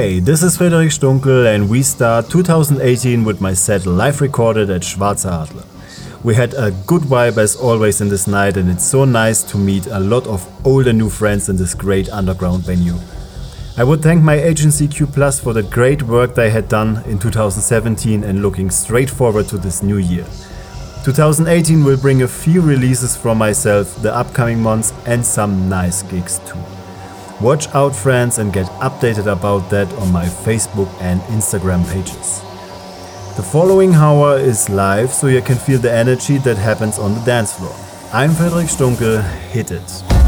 Hey, this is Frederic Stunkel and we start 2018 with my set live recorded at Schwarzer Adler. We had a good vibe as always in this night and it's so nice to meet a lot of old and new friends in this great underground venue. I would thank my agency Cube Plus for the great work they had done in 2017 and looking straight forward to this new year. 2018 will bring a few releases from myself the upcoming months and some nice gigs too. Watch out, friends, and get updated about that on my Facebook and Instagram pages. The following hour is live, so you can feel the energy that happens on the dance floor. I'm Frederic Stunkel, hit it.